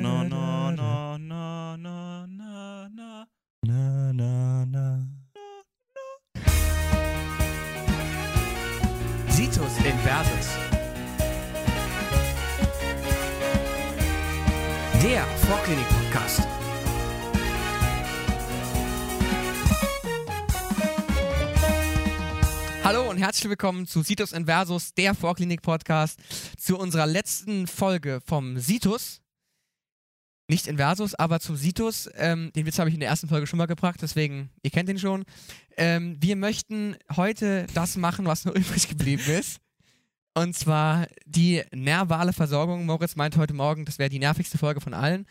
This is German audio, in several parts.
na, na, na, na, na, na, na. Na, na, na. Situs Inversus. Der Vorklinik-Podcast. Hallo und herzlich willkommen zu Situs Inversus, der Vorklinik-Podcast, zu unserer letzten Folge vom Situs. Nicht Inversus, aber zum Situs. Ähm, den Witz habe ich in der ersten Folge schon mal gebracht, deswegen, ihr kennt ihn schon. Ähm, wir möchten heute das machen, was noch übrig geblieben ist. Und zwar die nervale Versorgung. Moritz meint heute Morgen, das wäre die nervigste Folge von allen.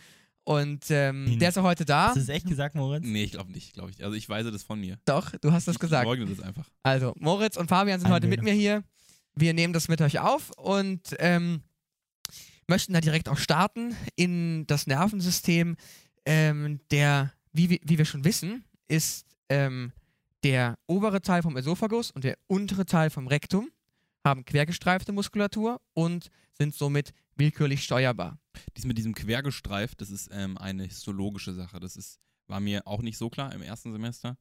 Und ähm, Hm. der ist auch heute da. Hast du das echt gesagt, Moritz? Nee, ich glaube nicht, glaube ich. Also ich weise das von mir. Doch, du hast das ich gesagt. leugne das einfach. Also, Moritz und Fabian sind heute mit Einbildung. mir hier. Wir nehmen das mit euch auf und ähm, möchten da direkt auch starten in das Nervensystem. Ähm, der, wie, wir- wie wir schon wissen, ist ähm, der obere Teil vom Esophagus und der untere Teil vom Rektum haben quergestreifte Muskulatur und sind somit willkürlich steuerbar. Dies mit diesem Quergestreift, das ist ähm, eine histologische Sache. Das ist, war mir auch nicht so klar im ersten Semester.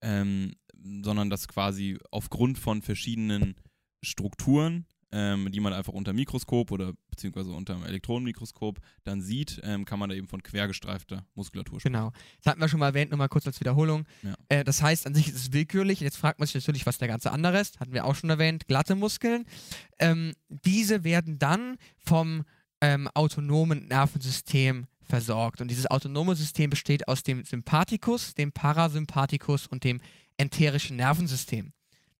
Ähm, sondern dass quasi aufgrund von verschiedenen Strukturen, ähm, die man einfach unter Mikroskop oder beziehungsweise unter dem Elektronenmikroskop dann sieht, ähm, kann man da eben von quergestreifter Muskulatur sprechen. Genau. Das hatten wir schon mal erwähnt, nur mal kurz als Wiederholung. Ja. Äh, das heißt, an sich ist es willkürlich. Jetzt fragt man sich natürlich, was der ganze andere ist. Hatten wir auch schon erwähnt. Glatte Muskeln. Ähm, diese werden dann vom ähm, autonomen Nervensystem versorgt. Und dieses autonome System besteht aus dem Sympathikus, dem Parasympathikus und dem enterischen Nervensystem.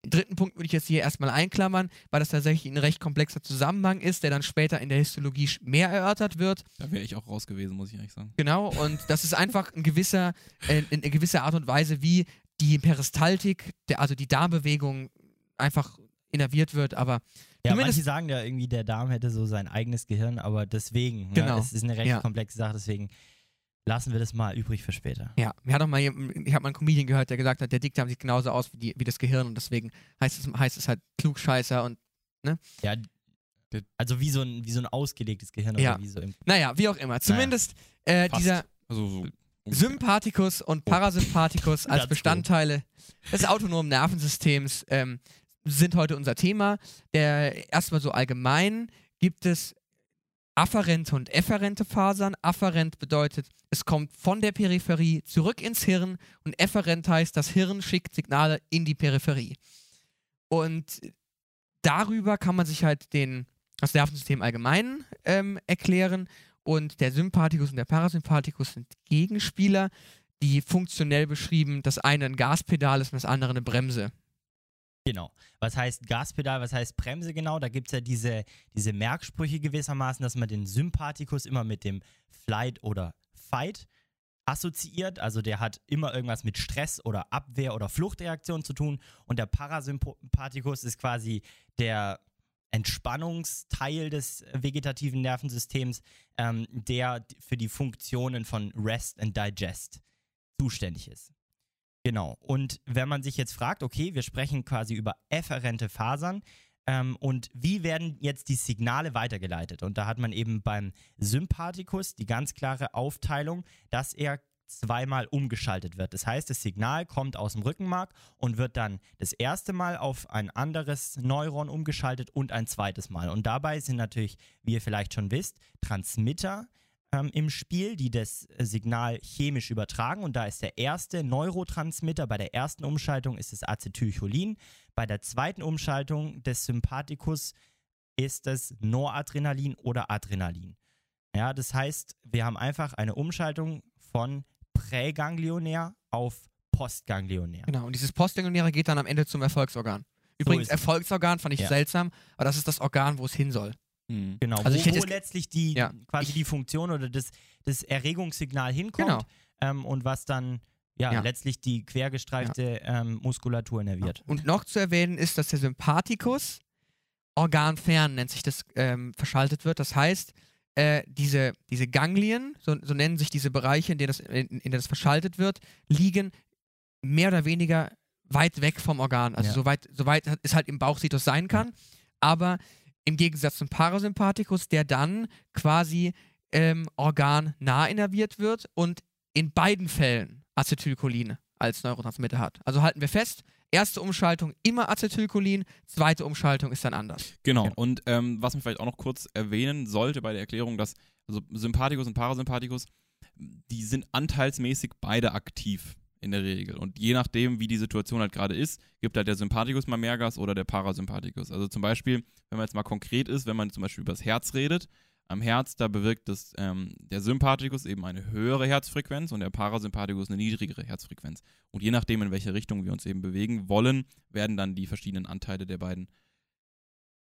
Den dritten Punkt würde ich jetzt hier erstmal einklammern, weil das tatsächlich ein recht komplexer Zusammenhang ist, der dann später in der Histologie mehr erörtert wird. Da wäre ich auch raus gewesen, muss ich ehrlich sagen. Genau, und das ist einfach ein gewisser, äh, in, in gewisser Art und Weise, wie die Peristaltik, der, also die Darmbewegung, einfach innerviert wird, aber Ja, manche sagen ja irgendwie, der Darm hätte so sein eigenes Gehirn, aber deswegen, Genau. ne, es ist eine recht Ja. komplexe Sache, deswegen lassen wir das mal übrig für später. ja, mir hat auch mal, jem- ich habe mal einen Comedian gehört, der gesagt hat, der Dickdarm sieht genauso aus wie, die, wie das Gehirn und deswegen heißt es, heißt es halt Klugscheißer und Ja, Der- also wie so ein, wie so ein ausgelegtes Gehirn Ja. oder wie so im naja, wie auch immer. Zumindest äh, Fast. dieser Also so. Sympathikus und Parasympathikus als Ganz Bestandteile des autonomen Nervensystems ähm, sind heute unser Thema. Der erstmal so allgemein gibt es afferente und efferente Fasern. Afferent bedeutet, es kommt von der Peripherie zurück ins Hirn und efferent heißt, das Hirn schickt Signale in die Peripherie. Und darüber kann man sich halt den, das Nervensystem allgemein ähm, erklären. Und der Sympathikus und der Parasympathikus sind Gegenspieler, die funktionell beschrieben das eine ein Gaspedal ist und das andere eine Bremse. Genau. Was heißt Gaspedal, was heißt Bremse genau? Da gibt es ja diese, diese Merksprüche gewissermaßen, dass man den Sympathikus immer mit dem Flight oder Fight assoziiert. Also der hat immer irgendwas mit Stress oder Abwehr oder Fluchtreaktion zu tun. Und der Parasympathikus ist quasi der Entspannungsteil des vegetativen Nervensystems, ähm, der für die Funktionen von Rest and Digest zuständig ist. Genau. Und wenn man sich jetzt fragt, okay, wir sprechen quasi über efferente Fasern ähm, und wie werden jetzt die Signale weitergeleitet? Und da hat man eben beim Sympathikus die ganz klare Aufteilung, dass er zweimal umgeschaltet wird. Das heißt, das Signal kommt aus dem Rückenmark und wird dann das erste Mal auf ein anderes Neuron umgeschaltet und ein zweites Mal. Und dabei sind natürlich, wie ihr vielleicht schon wisst, Transmitter ähm, im Spiel, die das äh, Signal chemisch übertragen. Und da ist der erste Neurotransmitter. Bei der ersten Umschaltung ist es Acetylcholin. Bei der zweiten Umschaltung des Sympathikus ist es Noradrenalin oder Adrenalin. Ja, das heißt, wir haben einfach eine Umschaltung von präganglionär auf postganglionär. Genau. Und dieses Postganglionäre geht dann am Ende zum Erfolgsorgan. Übrigens, es. Erfolgsorgan fand ich Ja. seltsam, aber das ist das Organ, wo es hin soll. Mhm. Genau, Also ich wo, wo letztlich die Ja. quasi Ich- die Funktion oder das, das Erregungssignal hinkommt Genau. ähm, und was dann ja, Ja. letztlich die quergestreifte ähm, Muskulatur innerviert. Und noch zu erwähnen ist, dass der Sympathikus organfern, nennt sich das, ähm, verschaltet wird. Das heißt, äh, diese, diese Ganglien, so, so nennen sich diese Bereiche, in denen das, in, in denen das verschaltet wird, liegen mehr oder weniger weit weg vom Organ. Also Ja. so weit, so weit es halt im Bauchsitus sein kann. Aber im Gegensatz zum Parasympathikus, der dann quasi ähm, Organ nah innerviert wird und in beiden Fällen Acetylcholin als Neurotransmitter hat. Also halten wir fest, erste Umschaltung immer Acetylcholin, zweite Umschaltung ist dann anders. Genau. Genau. Und ähm, was man vielleicht auch noch kurz erwähnen sollte bei der Erklärung, dass also Sympathikus und Parasympathikus, die sind anteilsmäßig beide aktiv in der Regel. Und je nachdem, wie die Situation halt gerade ist, gibt halt der Sympathikus mal mehr Gas oder der Parasympathikus. Also zum Beispiel, wenn man jetzt mal konkret ist, wenn man zum Beispiel über das Herz redet, am Herz, da bewirkt das, ähm, der Sympathikus eben eine höhere Herzfrequenz und der Parasympathikus eine niedrigere Herzfrequenz. Und je nachdem, in welche Richtung wir uns eben bewegen wollen, werden dann die verschiedenen Anteile der beiden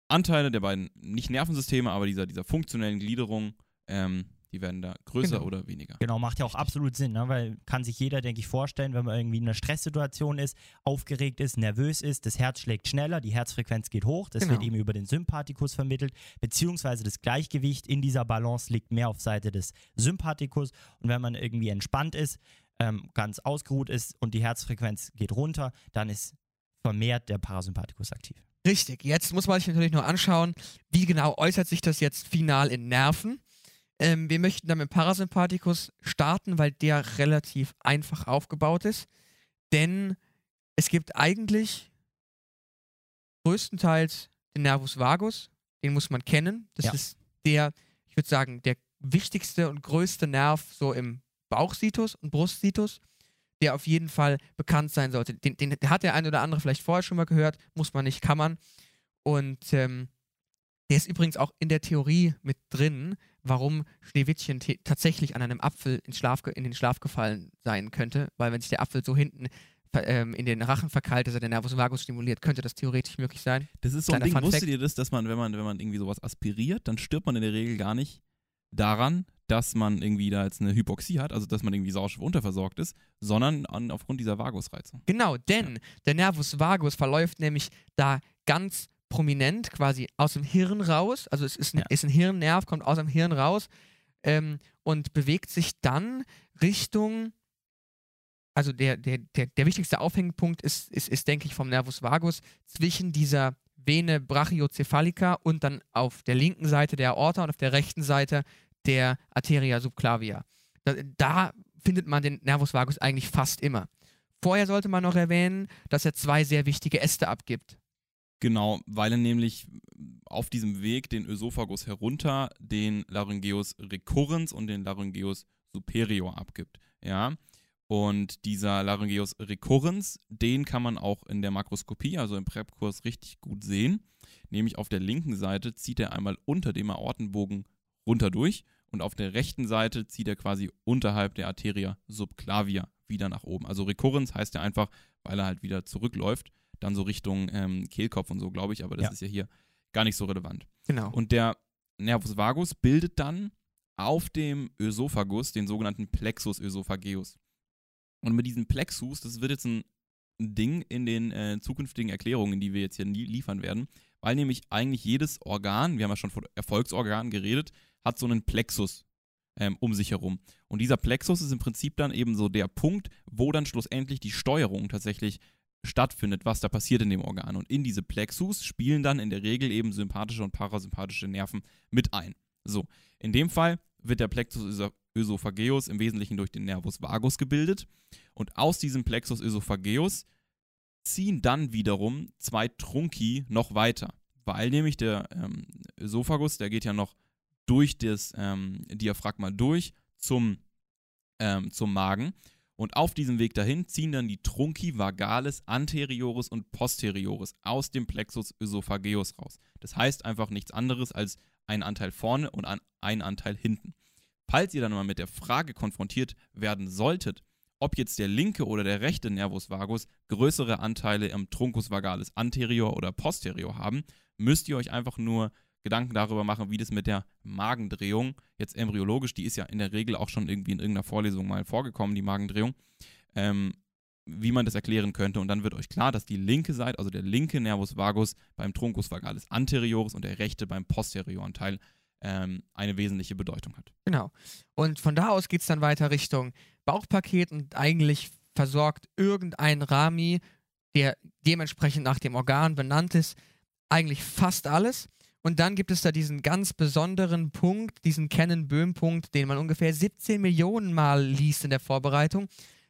Anteile der beiden, nicht Nervensysteme, aber dieser, dieser funktionellen Gliederung, ähm, die werden da größer Genau. oder weniger. Genau, macht ja auch Richtig. absolut Sinn, ne? weil kann sich jeder, denke ich, vorstellen, wenn man irgendwie in einer Stresssituation ist, aufgeregt ist, nervös ist, das Herz schlägt schneller, die Herzfrequenz geht hoch, das Genau. wird eben über den Sympathikus vermittelt, beziehungsweise das Gleichgewicht in dieser Balance liegt mehr auf Seite des Sympathikus und wenn man irgendwie entspannt ist, ähm, ganz ausgeruht ist und die Herzfrequenz geht runter, dann ist vermehrt der Parasympathikus aktiv. Richtig, jetzt muss man sich natürlich nur anschauen, wie genau äußert sich das jetzt final in Nerven. Ähm, wir möchten dann mit dem Parasympathikus starten, weil der relativ einfach aufgebaut ist. Denn es gibt eigentlich größtenteils den Nervus vagus, den muss man kennen. Das Ja. ist der, ich würde sagen, der wichtigste und größte Nerv so im Bauchsitus und Brustsitus, der auf jeden Fall bekannt sein sollte. Den, den hat der ein oder andere vielleicht vorher schon mal gehört, muss man nicht, man. Und ähm, der ist übrigens auch in der Theorie mit drin, warum Schneewittchen tatsächlich an einem Apfel in, Schlaf, in den Schlaf gefallen sein könnte, weil wenn sich der Apfel so hinten ähm, in den Rachen verkeilt, dass er den Nervus vagus stimuliert, könnte das theoretisch möglich sein. Das ist so ein Kleiner Ding, Fun wusstet ihr das, dass man, wenn man, wenn man irgendwie sowas aspiriert, dann stirbt man in der Regel gar nicht daran, dass man irgendwie da jetzt eine Hypoxie hat, also dass man irgendwie Sauerstoff unterversorgt ist, sondern an, aufgrund dieser Vagusreizung. Genau, denn der Nervus vagus verläuft nämlich da ganz prominent quasi aus dem Hirn raus. Also es ist ein, Ja. ist ein Hirnnerv, kommt aus dem Hirn raus ähm, und bewegt sich dann Richtung. Also der, der, der, der wichtigste Aufhängpunkt ist, ist, ist, denke ich, vom Nervus vagus zwischen dieser Vene brachiocephalica und dann auf der linken Seite der Aorta und auf der rechten Seite der Arteria subclavia. Da, da findet man den Nervus vagus eigentlich fast immer. Vorher sollte man noch erwähnen, dass er zwei sehr wichtige Äste abgibt. Genau, weil er nämlich auf diesem Weg den Ösophagus herunter den Laryngeus recurrens und den Laryngeus superior abgibt. Ja. Und dieser Laryngeus recurrens, den kann man auch in der Makroskopie, also im Prep-Kurs, richtig gut sehen. Nämlich auf der linken Seite zieht er einmal unter dem Aortenbogen runter durch und auf der rechten Seite zieht er quasi unterhalb der Arteria subclavia wieder nach oben. Also Recurrens heißt ja einfach, weil er halt wieder zurückläuft, dann so Richtung ähm, Kehlkopf und so, glaube ich, aber das Ja. ist ja hier gar nicht so relevant. Genau. Und der Nervus vagus bildet dann auf dem Ösophagus den sogenannten Plexus ösophageus. Und mit diesem Plexus, das wird jetzt ein Ding in den äh, zukünftigen Erklärungen, die wir jetzt hier nie liefern werden, weil nämlich eigentlich jedes Organ, wir haben ja schon von Erfolgsorganen geredet, hat so einen Plexus ähm, um sich herum. Und dieser Plexus ist im Prinzip dann eben so der Punkt, wo dann schlussendlich die Steuerung tatsächlich stattfindet, was da passiert in dem Organ. Und in diese Plexus spielen dann in der Regel eben sympathische und parasympathische Nerven mit ein. So, in dem Fall wird der Plexus öso- ösophageus im Wesentlichen durch den Nervus vagus gebildet. Und aus diesem Plexus ösophageus ziehen dann wiederum zwei Trunki noch weiter. Weil nämlich der ähm, Ösophagus, der geht ja noch durch das ähm, Diaphragma durch zum, ähm, zum Magen. Und auf diesem Weg dahin ziehen dann die Trunci vagalis anterioris und posterioris aus dem Plexus ösophageus raus. Das heißt einfach nichts anderes als ein Anteil vorne und ein Anteil hinten. Falls ihr dann mal mit der Frage konfrontiert werden solltet, ob jetzt der linke oder der rechte Nervus vagus größere Anteile im Truncus vagalis anterior oder posterior haben, müsst ihr euch einfach nur Gedanken darüber machen, wie das mit der Magendrehung, jetzt embryologisch, die ist ja in der Regel auch schon irgendwie in irgendeiner Vorlesung mal vorgekommen, die Magendrehung, ähm, wie man das erklären könnte. Und dann wird euch klar, dass die linke Seite, also der linke Nervus vagus beim Truncus vagalis anterioris und der rechte beim posterioren Teil ähm, eine wesentliche Bedeutung hat. Genau. Und von da aus geht es dann weiter Richtung Bauchpaket und eigentlich versorgt irgendein Rami, der dementsprechend nach dem Organ benannt ist, eigentlich fast alles. Und dann gibt es da diesen ganz besonderen Punkt, diesen Cannon-Böhm-Punkt, den man ungefähr 17 Millionen Mal liest in der Vorbereitung,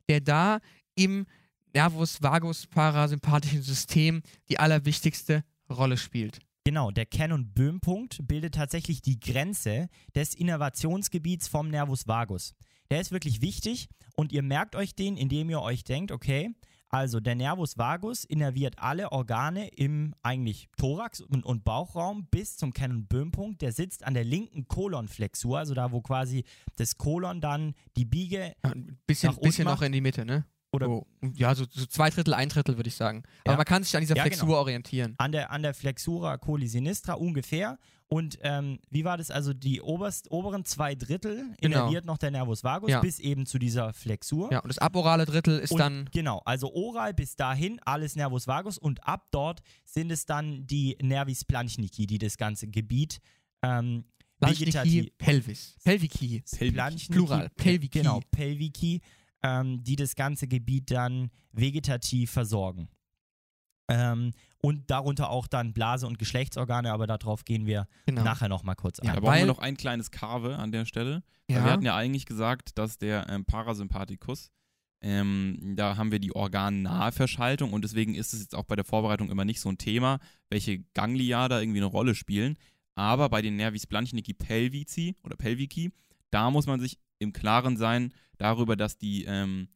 der da im Nervus vagus parasympathischen System die allerwichtigste Rolle spielt. Genau, der Cannon-Böhm-Punkt bildet tatsächlich die Grenze des Innervationsgebiets vom Nervus vagus. Der ist wirklich wichtig und ihr merkt euch den, indem ihr euch denkt, okay, also der Nervus vagus innerviert alle Organe im eigentlich Thorax und, und Bauchraum bis zum Cannon-Böhm-Punkt. Der sitzt an der linken Kolonflexur, also da, wo quasi das Kolon dann die Biege Ja, ein bisschen, Nach bisschen noch macht? in die Mitte, ne? oder so, ja, so, so zwei Drittel, ein Drittel würde ich sagen. Aber Ja. man kann sich an dieser Ja, Flexur genau. orientieren. an der, an der Flexura coli sinistra ungefähr. Und ähm, wie war das? Also die oberst, oberen zwei Drittel Genau. innerviert noch der Nervus vagus Ja. bis eben zu dieser Flexur. Ja, und das aborale Drittel ist Und dann. genau, also oral bis dahin alles Nervus vagus und ab dort sind es dann die Nervis planchnici, die das ganze Gebiet ähm, vegetativ pelvis. Pelvici. Pelvic. Planchnici, Plural, Pelvici. Genau, Pelvici, ähm, die das ganze Gebiet dann vegetativ versorgen. Ähm, und darunter auch dann Blase- und Geschlechtsorgane, aber darauf gehen wir Genau. nachher nochmal kurz Ja, ein. Da brauchen weil- wir noch ein kleines Karve an der Stelle. Ja. Wir hatten ja eigentlich gesagt, dass der ähm, Parasympathikus, ähm, da haben wir die organnahe Verschaltung und deswegen ist es jetzt auch bei der Vorbereitung immer nicht so ein Thema, welche Ganglia da irgendwie eine Rolle spielen. Aber bei den Nervis planchnici pelvici oder pelvici, da muss man sich im Klaren sein darüber, dass die ähm,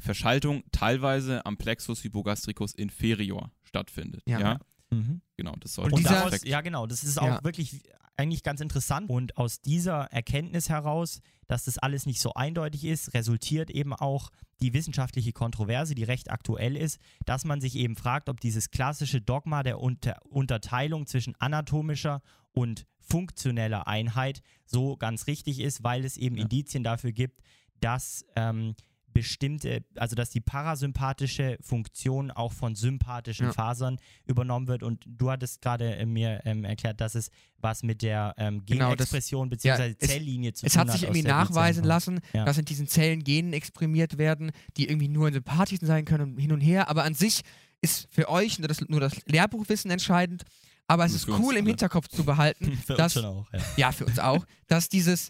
Verschaltung teilweise am Plexus hypogastricus inferior stattfindet. Ja. Ja, Mhm. genau, das sollte Und dieser- daraus, ja genau, das ist auch Ja. wirklich eigentlich ganz interessant. Und aus dieser Erkenntnis heraus, dass das alles nicht so eindeutig ist, resultiert eben auch die wissenschaftliche Kontroverse, die recht aktuell ist, dass man sich eben fragt, ob dieses klassische Dogma der Unter Unterteilung zwischen anatomischer und funktioneller Einheit so ganz richtig ist, weil es eben Ja. Indizien dafür gibt, dass ähm, bestimmte, also dass die parasympathische Funktion auch von sympathischen Ja. Fasern übernommen wird. Und du hattest gerade äh, mir ähm, erklärt, dass es was mit der ähm, Genau, Genexpression bzw. es- Zelllinie zu Es tun hat sich aus irgendwie der die Zellen nachweisen lassen, Ja. dass in diesen Zellen Genen exprimiert werden, die irgendwie nur in Sympathien sein können und hin und her. Aber an sich ist für euch nur das, nur das Lehrbuchwissen entscheidend. Aber es ist für uns cool im. Hinterkopf zu behalten, Für uns dass, schon auch, ja. ja, für uns auch, dass dieses,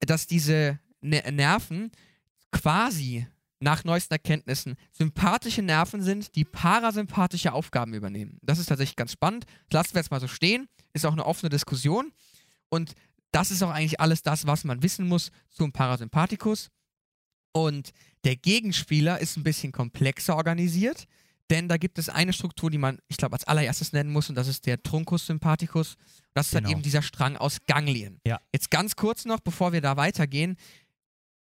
dass diese ne Nerven quasi nach neuesten Erkenntnissen sympathische Nerven sind, die parasympathische Aufgaben übernehmen. Das ist tatsächlich ganz spannend. Das lassen wir jetzt mal so stehen. Ist auch eine offene Diskussion. Und das ist auch eigentlich alles das, was man wissen muss zum Parasympathikus. Und der Gegenspieler ist ein bisschen komplexer organisiert, denn da gibt es eine Struktur, die man, ich glaube, als allererstes nennen muss, und das ist der Truncus sympathicus. Das ist dann Genau. eben dieser Strang aus Ganglien. Ja. Jetzt ganz kurz noch, bevor wir da weitergehen.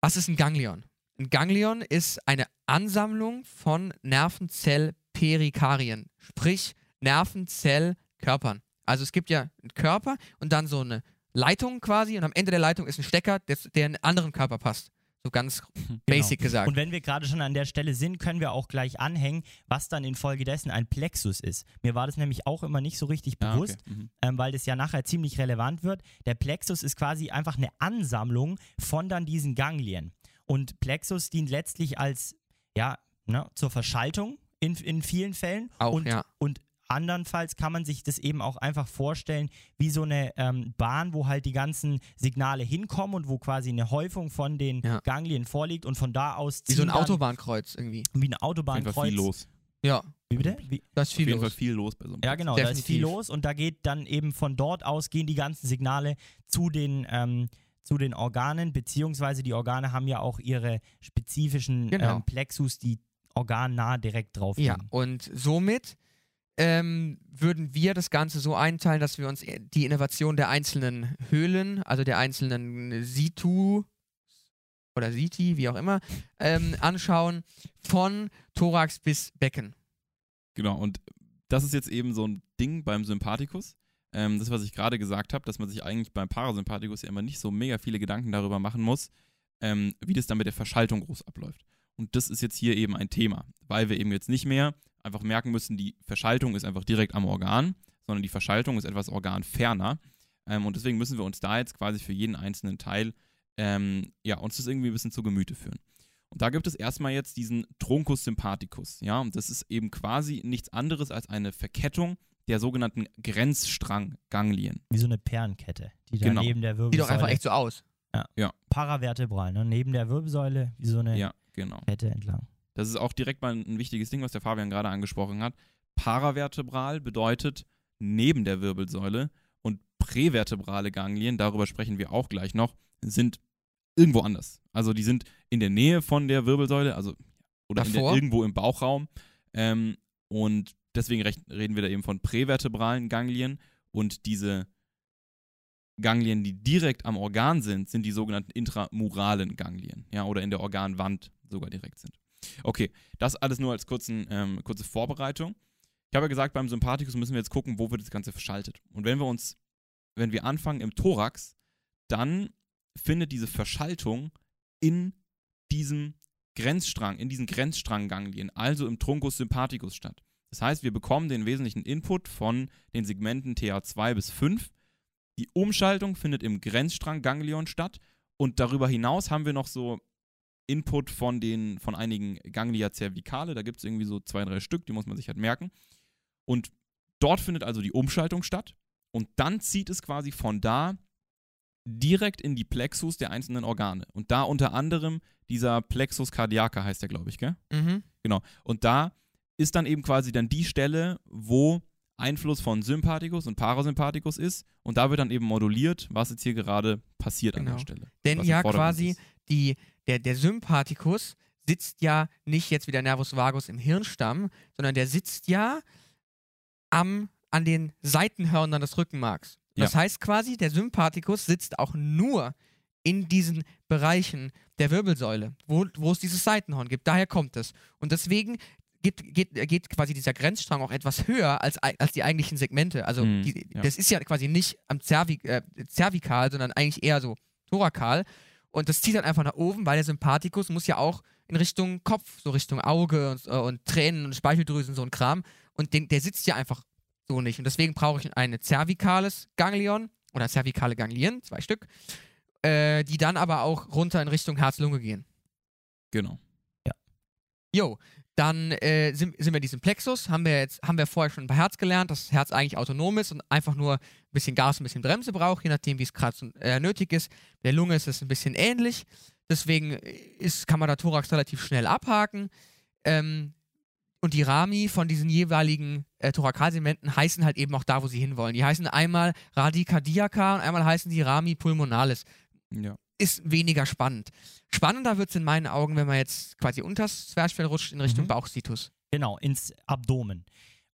Was ist ein Ganglion? Ein Ganglion ist eine Ansammlung von Nervenzellperikarien, sprich Nervenzellkörpern. Also es gibt ja einen Körper und dann so eine Leitung quasi und am Ende der Leitung ist ein Stecker, der, in einen anderen Körper passt. So ganz basic gesagt. Genau. Und wenn wir gerade schon an der Stelle sind, können wir auch gleich anhängen, was dann infolgedessen ein Plexus ist. Mir war das nämlich auch immer nicht so richtig bewusst, okay. Mhm. ähm, weil das ja nachher ziemlich relevant wird. Der Plexus ist quasi einfach eine Ansammlung von dann diesen Ganglien. Und Plexus dient letztlich als, ja, ne, zur Verschaltung in, in vielen Fällen. Auch, und, ja. und andernfalls kann man sich das eben auch einfach vorstellen wie so eine ähm, Bahn, wo halt die ganzen Signale hinkommen und wo quasi eine Häufung von den Ja. Ganglien vorliegt und von da aus Wie so ein Autobahnkreuz irgendwie. wie ein Auf jeden Fall Autobahnkreuz. viel los. Ja, Wie bitte? Wie? da ist Auf viel jeden Fall los. viel los bei so einem Ja, genau, da ist viel Definitiv. los und da geht dann eben von dort aus gehen die ganzen Signale zu den, ähm, zu den Organen, beziehungsweise die Organe haben ja auch ihre spezifischen Genau. ähm, Plexus, die organnah direkt drauf Ja, liegen. und somit ähm, würden wir das Ganze so einteilen, dass wir uns die Innovation der einzelnen Höhlen, also der einzelnen Situ oder Siti, wie auch immer, ähm, anschauen, von Thorax bis Becken. Genau, und das ist jetzt eben so ein Ding beim Sympathikus. Ähm, das, was ich gerade gesagt habe, dass man sich eigentlich beim Parasympathikus ja immer nicht so mega viele Gedanken darüber machen muss, ähm, wie das dann mit der Verschaltung groß abläuft. Und das ist jetzt hier eben ein Thema, weil wir eben jetzt nicht mehr einfach merken müssen, die Verschaltung ist einfach direkt am Organ, sondern die Verschaltung ist etwas organferner. Ähm, und deswegen müssen wir uns da jetzt quasi für jeden einzelnen Teil, ähm, ja, uns das irgendwie ein bisschen zu Gemüte führen. Und da gibt es erstmal jetzt diesen Truncus sympathicus, ja, und das ist eben quasi nichts anderes als eine Verkettung der sogenannten Grenzstrangganglien. Wie so eine Perlenkette, die da Genau. neben der Sieht Wirbelsäule. doch einfach echt so aus. paravertebral, ne? Neben der Wirbelsäule, wie so eine Ja, genau. Kette entlang. Das ist auch direkt mal ein wichtiges Ding, was der Fabian gerade angesprochen hat. Paravertebral bedeutet neben der Wirbelsäule und prävertebrale Ganglien, darüber sprechen wir auch gleich noch, sind irgendwo anders. Also die sind in der Nähe von der Wirbelsäule, also oder in der, irgendwo im Bauchraum. Ähm, und deswegen recht, reden wir da eben von prävertebralen Ganglien und diese Ganglien, die direkt am Organ sind, sind die sogenannten intramuralen Ganglien, ja, oder in der Organwand sogar direkt sind. Okay, das alles nur als kurzen, ähm, kurze Vorbereitung. Ich habe ja gesagt, beim Sympathikus müssen wir jetzt gucken, wo wird das Ganze verschaltet. Und wenn wir uns, wenn wir anfangen im Thorax, dann findet diese Verschaltung in diesem Grenzstrang, in diesen Grenzstrangganglien, also im Truncus sympathicus statt. Das heißt, wir bekommen den wesentlichen Input von den Segmenten TA2 bis 5. Die Umschaltung findet im Grenzstrangganglion statt und darüber hinaus haben wir noch so Input von den von einigen Ganglia cervicale, da gibt es irgendwie so zwei, drei Stück, die muss man sich halt merken. Und dort findet also die Umschaltung statt und dann zieht es quasi von da direkt in die Plexus der einzelnen Organe. Und da unter anderem dieser Plexus cardiaca heißt der, glaube ich, gell? Mhm. Genau. Und da ist dann eben quasi dann die Stelle, wo Einfluss von Sympathikus und Parasympathikus ist. Und da wird dann eben moduliert, was jetzt hier gerade passiert an Genau. der Stelle. Denn ja quasi ist. die, der, der Sympathikus sitzt ja nicht jetzt wie der Nervus vagus im Hirnstamm, sondern der sitzt ja am, an den Seitenhörnern des Rückenmarks. Das heißt quasi, der Sympathikus sitzt auch nur in diesen Bereichen der Wirbelsäule, wo, wo es dieses Seitenhorn gibt. Daher kommt es. Und deswegen geht, geht, geht quasi dieser Grenzstrang auch etwas höher als, als die eigentlichen Segmente. Also Mhm, die, ja. das ist ja quasi nicht am Cervi äh, Cervikal, sondern eigentlich eher so thorakal. Und das zieht dann einfach nach oben, weil der Sympathikus muss ja auch in Richtung Kopf, so Richtung Auge und, äh, und Tränen und Speicheldrüsen, so ein Kram. Und den, der sitzt ja einfach so nicht. Und deswegen brauche ich ein cervikales Ganglion oder cervikale Ganglien, zwei Stück, äh, die dann aber auch runter in Richtung Herz-Lunge gehen. Genau. Jo, dann äh, sind, sind wir in diesem Plexus, haben wir jetzt, haben wir vorher schon bei Herz gelernt, dass das Herz eigentlich autonom ist und einfach nur ein bisschen Gas, ein bisschen Bremse braucht, je nachdem, wie es gerade äh, nötig ist. Bei der Lunge ist es ein bisschen ähnlich, deswegen ist, kann man da Thorax relativ schnell abhaken. Ähm, und die Rami von diesen jeweiligen äh, Thorakalsegmenten heißen halt eben auch da, wo sie hinwollen. Die heißen einmal Radicardiaca und einmal heißen die Rami pulmonalis Ja. Ist weniger spannend. Spannender wird es in meinen Augen, wenn man jetzt quasi unters Zwerchfell rutscht in Richtung Mhm. Bauchsitus. Genau, ins Abdomen.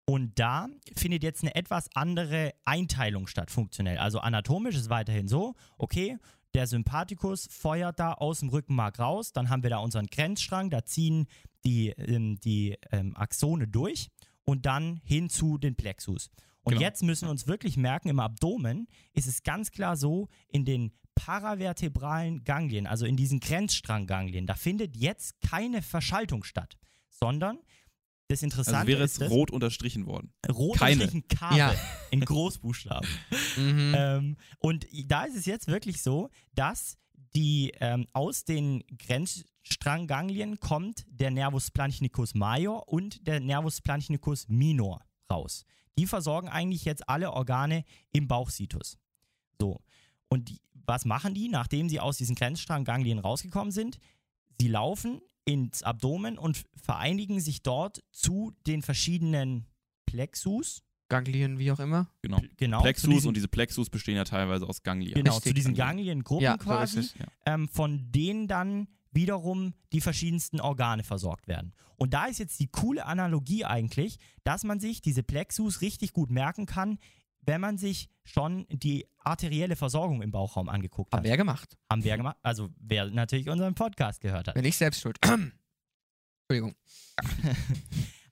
Und da findet jetzt eine etwas andere Einteilung statt, funktionell. Also anatomisch ist weiterhin so, okay, der Sympathikus feuert da aus dem Rückenmark raus, dann haben wir da unseren Grenzstrang, da ziehen die, ähm, die ähm, Axone durch und dann hin zu den Plexus. Und Genau. jetzt müssen wir uns wirklich merken, im Abdomen ist es ganz klar so, in den paravertebralen Ganglien, also in diesen Grenzstrangganglien, da findet jetzt keine Verschaltung statt, sondern das Interessante Also wäre es ist rot unterstrichen worden. rot keine. unterstrichen Kabel Ja. in Großbuchstaben. Mhm. ähm, und da ist es jetzt wirklich so, dass die ähm, aus den Grenzstrangganglien kommt der Nervus planchnicus major und der Nervus planchnicus minor raus. Die versorgen eigentlich jetzt alle Organe im Bauchsitus. So. Und die, was machen die, nachdem sie aus diesen Grenzstrangganglien rausgekommen sind? Sie laufen ins Abdomen und vereinigen sich dort zu den verschiedenen Plexus. Ganglien, wie auch immer. Genau. Genau, Plexus diesen, und diese Plexus bestehen ja teilweise aus Ganglia. genau, Richtig, zu diesen Ganglien. Gangliengruppen Ja, so quasi, ist es. Ja. ähm, von denen dann wiederum die verschiedensten Organe versorgt werden. Und da ist jetzt die coole Analogie eigentlich, dass man sich diese Plexus richtig gut merken kann, wenn man sich schon die arterielle Versorgung im Bauchraum angeguckt Haben hat. wir ja gemacht. Haben wir gemacht. Also wer natürlich unseren Podcast gehört hat. Wenn ich selbst schuld. Entschuldigung.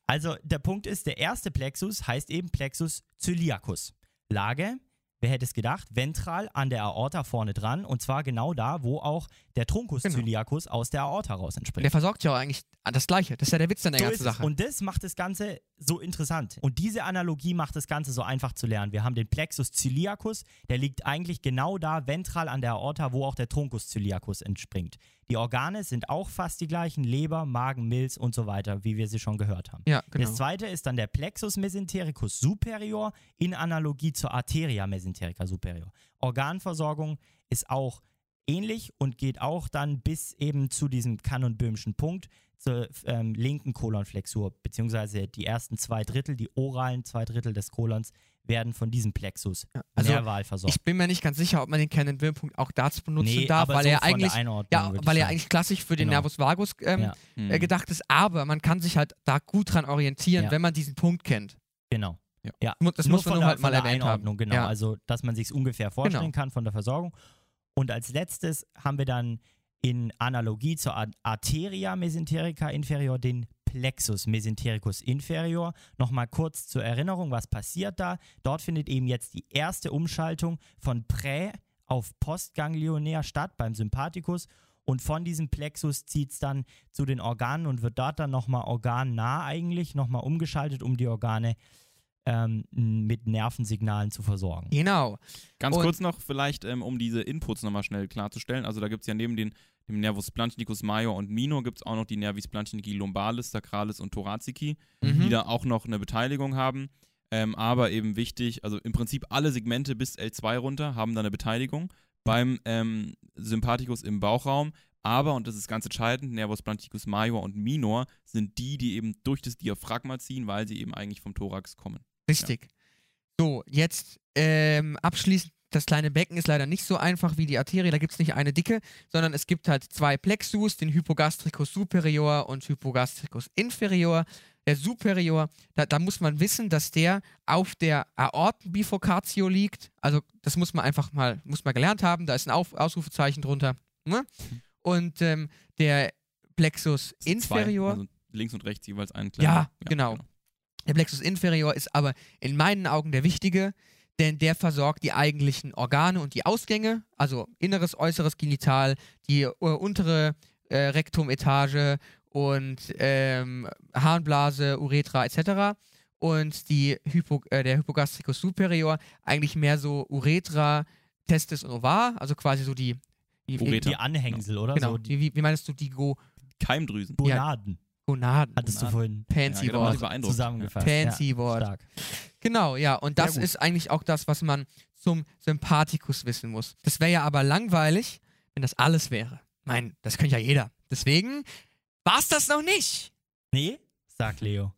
Also der Punkt ist, der erste Plexus heißt eben Plexus celiacus. Lage, wer hätte es gedacht, ventral an der Aorta vorne dran und zwar genau da, wo auch der Truncus Genau. celiacus aus der Aorta raus entspringt. Der versorgt ja auch eigentlich das Gleiche. Das ist ja der Witz an der So ganzen. Sache. Und das macht das Ganze so interessant. Und diese Analogie macht das Ganze so einfach zu lernen. Wir haben den Plexus celiacus, der liegt eigentlich genau da, ventral an der Aorta, wo auch der Truncus celiacus entspringt. Die Organe sind auch fast die gleichen, Leber, Magen, Milz und so weiter, wie wir sie schon gehört haben. Ja, genau. Das zweite ist dann der Plexus mesentericus superior in Analogie zur Arteria mesenterica superior. Organversorgung ist auch ähnlich und geht auch dann bis eben zu diesem Kannonböhmischen Punkt zur ähm, linken Kolonflexur, beziehungsweise die ersten zwei Drittel, die oralen zwei Drittel des Kolons, werden von diesem Plexus Ja, also nerval versorgt. ich bin mir nicht ganz sicher, ob man den Cannon-Will-Punkt auch dazu benutzen nee, darf, weil so er eigentlich ja, weil er eigentlich klassisch für den Genau. Nervus vagus ähm, Ja. Hm. äh, gedacht ist, aber man kann sich halt da gut dran orientieren, Ja. wenn man diesen Punkt kennt. Genau. Ja. Das Nur muss man von nur der, halt mal erwähnt haben. Einordnung, genau. Ja. Also, dass man sich ungefähr vorstellen Genau. kann von der Versorgung. Und als letztes haben wir dann in Analogie zur Ar- Arteria mesenterica inferior den Plexus mesentericus inferior. Nochmal kurz zur Erinnerung, was passiert da? Dort findet eben jetzt die erste Umschaltung von Prä auf Postganglionär statt beim Sympathikus. Und von diesem Plexus zieht es dann zu den Organen und wird dort dann nochmal organnah eigentlich nochmal umgeschaltet, um die Organe ähm, mit Nervensignalen zu versorgen. Genau. Ganz Und- kurz noch, vielleicht, ähm, um diese Inputs nochmal schnell klarzustellen. Also da gibt es ja neben den, dem Nervus splanchnicus major und minor gibt es auch noch die Nervi splanchnici lumbalis, sacralis und thoracici, die Mhm. da auch noch eine Beteiligung haben. Ähm, aber eben wichtig, also im Prinzip alle Segmente bis L2 runter haben da eine Beteiligung. Beim ähm, Sympathikus im Bauchraum, aber, und das ist ganz entscheidend, Nervus splanchnicus major und minor sind die, die eben durch das Diaphragma ziehen, weil sie eben eigentlich vom Thorax kommen. Richtig. So, jetzt ähm, abschließend, das kleine Becken ist leider nicht so einfach wie die Arterie, da gibt es nicht eine dicke, sondern es gibt halt zwei Plexus, den Hypogastricus superior und Hypogastricus inferior. Der Superior, da, da muss man wissen, dass der auf der Aortenbifurcatio liegt. Also das muss man einfach mal, muss man gelernt haben, da ist ein auf Ausrufezeichen drunter. Ne? Und ähm, der Plexus inferior. Zwei, also links und rechts jeweils einen Ja, genau. Der Plexus inferior ist aber in meinen Augen der wichtige, denn der versorgt die eigentlichen Organe und die Ausgänge, also inneres, äußeres Genital, die äh, untere äh, Rektumetage und ähm, Harnblase, Uretra etc. Und die Hypo, äh, der Hypogastricus superior eigentlich mehr so Uretra, Testis und Ovar, also quasi so die, die, Ureter. Die Anhängsel, oder? genau, So die, wie, wie meinst du die Go Keimdrüsen. Gonaden. Gonaden? Hattest du vorhin Fancy Ja, genau, Wort. zusammengefasst. Fancy ja, Wort. Stark. Genau, ja. Und das ist eigentlich auch das, was man zum Sympathikus wissen muss. Das wäre ja aber langweilig, wenn das alles wäre. Mein, das könnte ja jeder. Deswegen war's das noch nicht. Nee? Sagt Leo.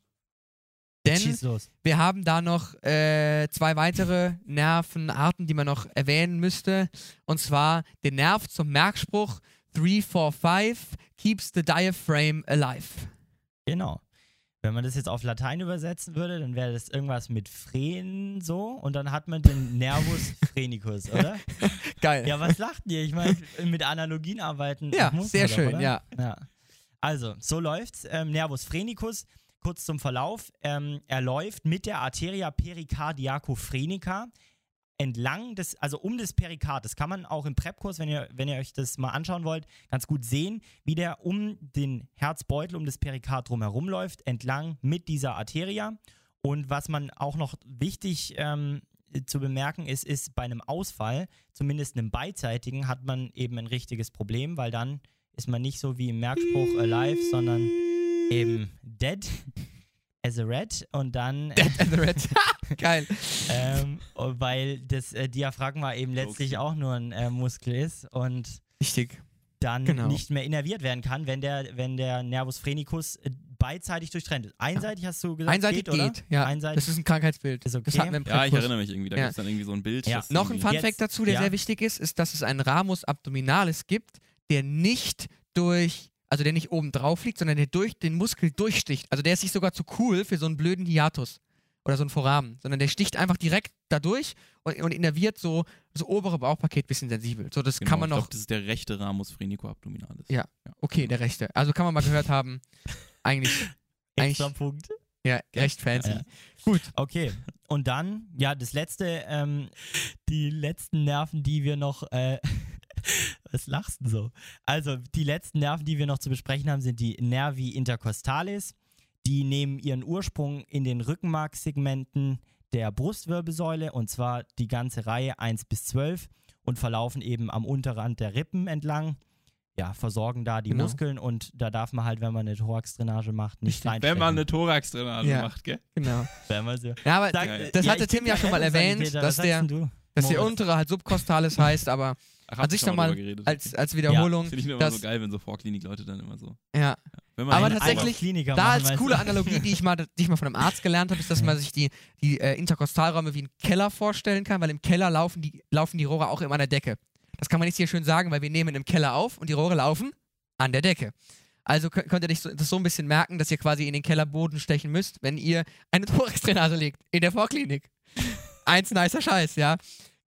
Denn wir haben da noch äh, zwei weitere Nervenarten, die man noch erwähnen müsste. Und zwar den Nerv zum Merkspruch 345 keeps the diaphragm alive. Genau. Wenn man das jetzt auf Latein übersetzen würde, dann wäre das irgendwas mit Phren so und dann hat man den Nervus phrenicus, oder? Geil. Ja, was lacht ihr? Ich meine, mit Analogien arbeiten. Ja, muss sehr man schön, ja. ja. Also, so läuft's. Ähm, Nervus phrenicus, kurz zum Verlauf. Ähm, er läuft mit der Arteria pericardiaco-phrenica entlang des, also um das Perikard. Das kann man auch im Prep-Kurs, wenn ihr, wenn ihr euch das mal anschauen wollt, ganz gut sehen, wie der um den Herzbeutel, um das Perikard drumherum läuft, entlang mit dieser Arteria. Und was man auch noch wichtig ähm, zu bemerken ist, ist bei einem Ausfall, zumindest einem beidseitigen, hat man eben ein richtiges Problem, weil dann ist man nicht so wie im Merkspruch alive, sondern eben dead as a rat und dann Dead and the Red. Geil. ähm, weil das äh, Diaphragma eben letztlich Okay. auch nur ein äh, Muskel ist und Richtig. dann Genau. nicht mehr innerviert werden kann, wenn der, wenn der Nervus phrenicus äh, beidseitig durchtrennt ist. Einseitig hast du gesagt, Einseitig geht, oder? geht, ja. Einseitig. Das ist ein Krankheitsbild. Ist okay. Wir im Ja, ich erinnere mich irgendwie. Da Ja. gibt es dann irgendwie so ein Bild. Ja. Noch ein irgendwie- Fun Jetzt- Fact dazu, der ja. sehr wichtig ist, ist, dass es einen Ramus abdominalis gibt, der nicht durch, also der nicht oben drauf liegt, sondern der durch den Muskel durchsticht. Also der ist nicht sogar zu cool für so einen blöden Hiatus oder so einen Foramen, sondern der sticht einfach direkt dadurch und, und innerviert so das obere Bauchpaket bisschen sensibel. So, das Genau, kann man ich noch, glaub, das ist der rechte Ramus phrenico abdominalis. Ja. okay, der rechte. Also kann man mal gehört haben, eigentlich, Extra eigentlich Punkt. ja, recht fancy. Ja. Gut, Okay. Und dann, ja, das letzte, ähm, die letzten Nerven, die wir noch, äh, was lachst du so? Also, die letzten Nerven, die wir noch zu besprechen haben, sind die Nervi intercostalis. Die nehmen ihren Ursprung in den Rückenmarkssegmenten der Brustwirbelsäule und zwar die ganze Reihe 1 bis 12 und verlaufen eben am Unterrand der Rippen entlang. ja, versorgen da die Genau. Muskeln und da darf man halt, wenn man eine Thorax-Drainage macht, nicht reinstecken. Wenn man eine Thorax-Drainage Ja. macht, gell? Genau. Wenn man so. Ja, aber Sag- das Ja, hatte Tim ja schon mal erwähnt, dass der, dass der untere halt subkostales heißt, aber Ach, An sich ich schon noch mal drüber geredet. als, als Wiederholung, Finde ich immer dass, so geil, wenn so Vorklinik-Leute dann immer so. ja, man Aber tatsächlich, Kliniker Da machen, als coole? Analogie, die ich mal, die ich mal von einem Arzt gelernt habe, ist, dass man sich die, die äh, Interkostalräume wie einen Keller vorstellen kann, weil im Keller laufen die, laufen die Rohre auch immer an der Decke. Das kann man nicht hier schön sagen, weil wir nehmen im Keller auf und die Rohre laufen an der Decke. Also könnt, ihr so, das so ein bisschen merken, dass ihr quasi in den Kellerboden stechen müsst, wenn ihr eine Thorax-Drainage legt in der Vorklinik. Eins nicer Scheiß, ja.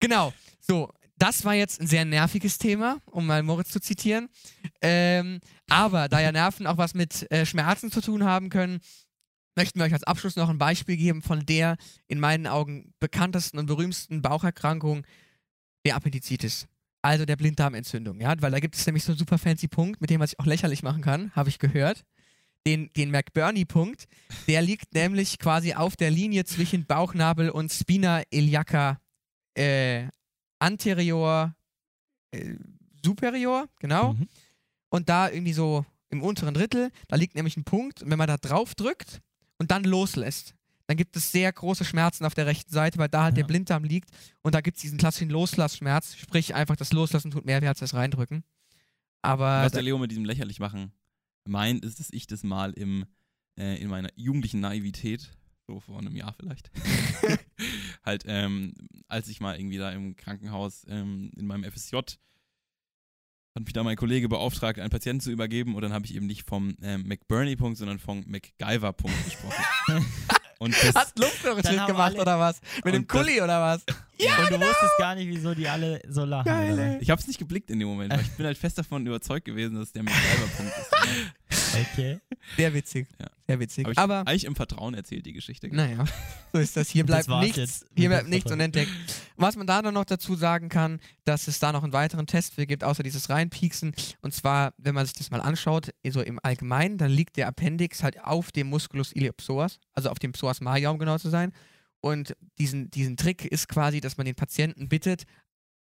Genau. So, das war jetzt ein sehr nerviges Thema, um mal Moritz zu zitieren. Ähm, aber da ja Nerven auch was mit äh, Schmerzen zu tun haben können, möchten wir euch als Abschluss noch ein Beispiel geben von der in meinen Augen bekanntesten und berühmtesten Baucherkrankung, der Appendizitis. Also der Blinddarmentzündung, ja, weil da gibt es nämlich so einen super fancy Punkt, mit dem man sich auch lächerlich machen kann, habe ich gehört. Den, den McBurney-Punkt, der liegt nämlich quasi auf der Linie zwischen Bauchnabel und Spina iliaca äh, anterior äh, superior, genau. Mhm. Und da irgendwie so im unteren Drittel, da liegt nämlich ein Punkt. Und wenn man da drauf drückt und dann loslässt, dann gibt es sehr große Schmerzen auf der rechten Seite, weil da halt Ja. der Blinddarm liegt. Und da gibt es diesen klassischen Loslassschmerz. Sprich, einfach das Loslassen tut mehr weh als das Reindrücken. Aber Was der Leo mit diesem lächerlich machen meint, ist, dass ich das mal im, äh, in meiner jugendlichen Naivität, so vor einem Jahr vielleicht, halt, ähm, als ich mal irgendwie da im Krankenhaus ähm, in meinem FSJ hat mich da mein Kollege beauftragt, einen Patienten zu übergeben und dann habe ich eben nicht vom ähm, McBurney-Punkt, sondern vom MacGyver-Punkt gesprochen. und das, hast haben gemacht alle- oder was? Mit dem das- Kulli oder was? und du wusstest gar nicht, wieso die alle so lachen. Geil, ich habe es nicht geblickt in dem Moment, weil ich bin halt fest davon überzeugt gewesen, dass es der MacGyver-Punkt ist. Okay. Sehr witzig. Ja. Sehr witzig. Habe ich Aber eigentlich im Vertrauen erzählt, die Geschichte. Naja, so ist das. Hier Das bleibt war's nichts, jetzt hier bleibt nichts unentdeckt. Was man da dann noch dazu sagen kann, dass es da noch einen weiteren Test für gibt, außer dieses Reinpieksen. Und zwar, wenn man sich das mal anschaut, so im Allgemeinen, dann liegt der Appendix halt auf dem Musculus iliopsoas, also auf dem Psoas major, um genau zu sein. Und diesen, diesen Trick ist quasi, dass man den Patienten bittet,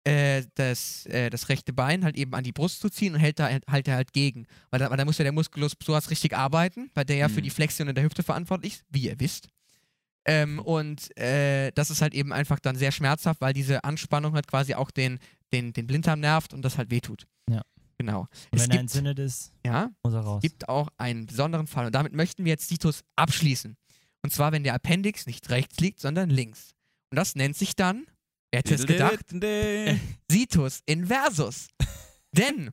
äh, das, äh, das rechte Bein halt eben an die Brust zu ziehen und hält da halt er halt gegen. Weil da, weil da muss ja der Musculus psoas richtig arbeiten, weil der ja für Mhm. die Flexion in der Hüfte verantwortlich ist, wie ihr wisst. Ähm, und äh, das ist halt eben einfach dann sehr schmerzhaft, weil diese Anspannung halt quasi auch den, den, den Blinddarm nervt und das halt wehtut. Ja. Genau. Und Es wenn er gibt, entzündet ist, ja, muss er raus. gibt auch einen besonderen Fall und damit möchten wir jetzt Situs abschließen. Und zwar, wenn der Appendix nicht rechts liegt, sondern links. Und das nennt sich dann, wer hätte es gedacht, Situs inversus. Denn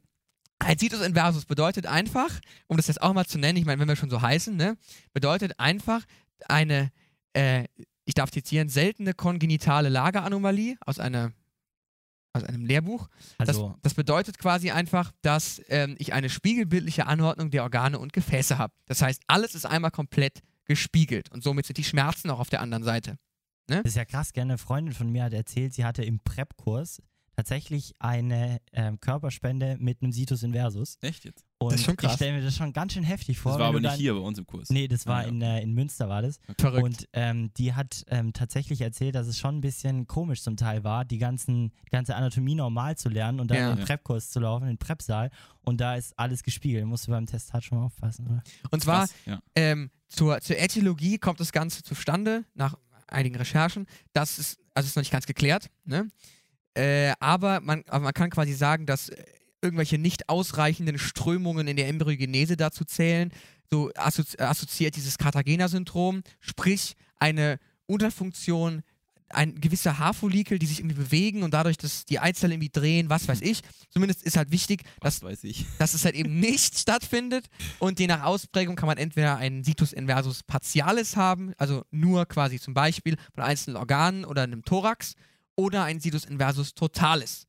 ein Situs inversus bedeutet einfach, um das jetzt auch mal zu nennen, ich meine, wenn wir schon so heißen, ne, bedeutet einfach eine, äh, ich darf zitieren, seltene kongenitale Lageranomalie aus, einer, aus einem Lehrbuch. Das, Also, das bedeutet quasi einfach, dass ähm, ich eine spiegelbildliche Anordnung der Organe und Gefäße habe. Das heißt, alles ist einmal komplett gespiegelt und somit sind die Schmerzen auch auf der anderen Seite. Das ist ja krass, gerne eine Freundin von mir hat erzählt, sie hatte im Prep-Kurs tatsächlich eine ähm, Körperspende mit einem Situs inversus. Echt jetzt? Und ist schon krass. ich stelle mir das schon ganz schön heftig vor. Das war aber nicht dann, hier bei uns im Kurs. Nee, das war Ah, ja. in, äh, in Münster war das. Verrückt. Und ähm, die hat ähm, tatsächlich erzählt, dass es schon ein bisschen komisch zum Teil war, die, ganzen, die ganze Anatomie normal zu lernen und dann Ja. in den Ja. Prep-Kurs zu laufen, in den Prep-Saal. Und da ist alles gespiegelt. Musst du beim Testat schon mal aufpassen, oder? und zwar Krass, ja. Ähm, zur, zur Äthiologie kommt das Ganze zustande, nach einigen Recherchen. Das ist, also ist noch nicht ganz geklärt, ne? Äh, aber, man, aber man kann quasi sagen, dass äh, irgendwelche nicht ausreichenden Strömungen in der Embryogenese dazu zählen. So assozi assoziiert dieses Cartagena-Syndrom, sprich eine Unterfunktion, ein gewisser Haarfollikel, die sich irgendwie bewegen und dadurch, dass die Eizellen irgendwie drehen, was weiß ich. Zumindest ist halt wichtig, dass Was weiß ich. dass es halt eben nicht stattfindet. Und je nach Ausprägung kann man entweder einen Situs inversus partialis haben, also nur quasi zum Beispiel von einzelnen Organen oder einem Thorax, oder einen Situs inversus totalis.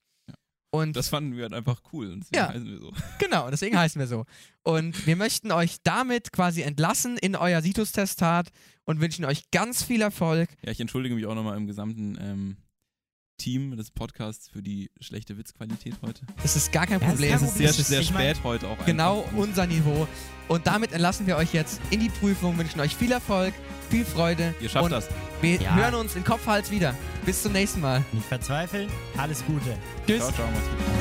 Und Das fanden wir halt einfach cool. Und deswegen Ja. heißen wir so. genau, deswegen heißen wir so. Und wir möchten euch damit quasi entlassen in euer Situs-Testat und wünschen euch ganz viel Erfolg. Ja, ich entschuldige mich auch nochmal im gesamten ähm, Team des Podcasts für die schlechte Witzqualität heute. Das ist gar kein Ja, ist Problem. kein Es ist sehr, Problem. sehr Ich mein- spät heute auch. genau einfach. unser Niveau. Und damit entlassen wir euch jetzt in die Prüfung, wünschen euch viel Erfolg, viel Freude. Ihr schafft und das. Wir Ja. hören uns in Kopf, Hals wieder. Bis zum nächsten Mal. Nicht verzweifeln, alles Gute. Tschüss. Ciao, ciao.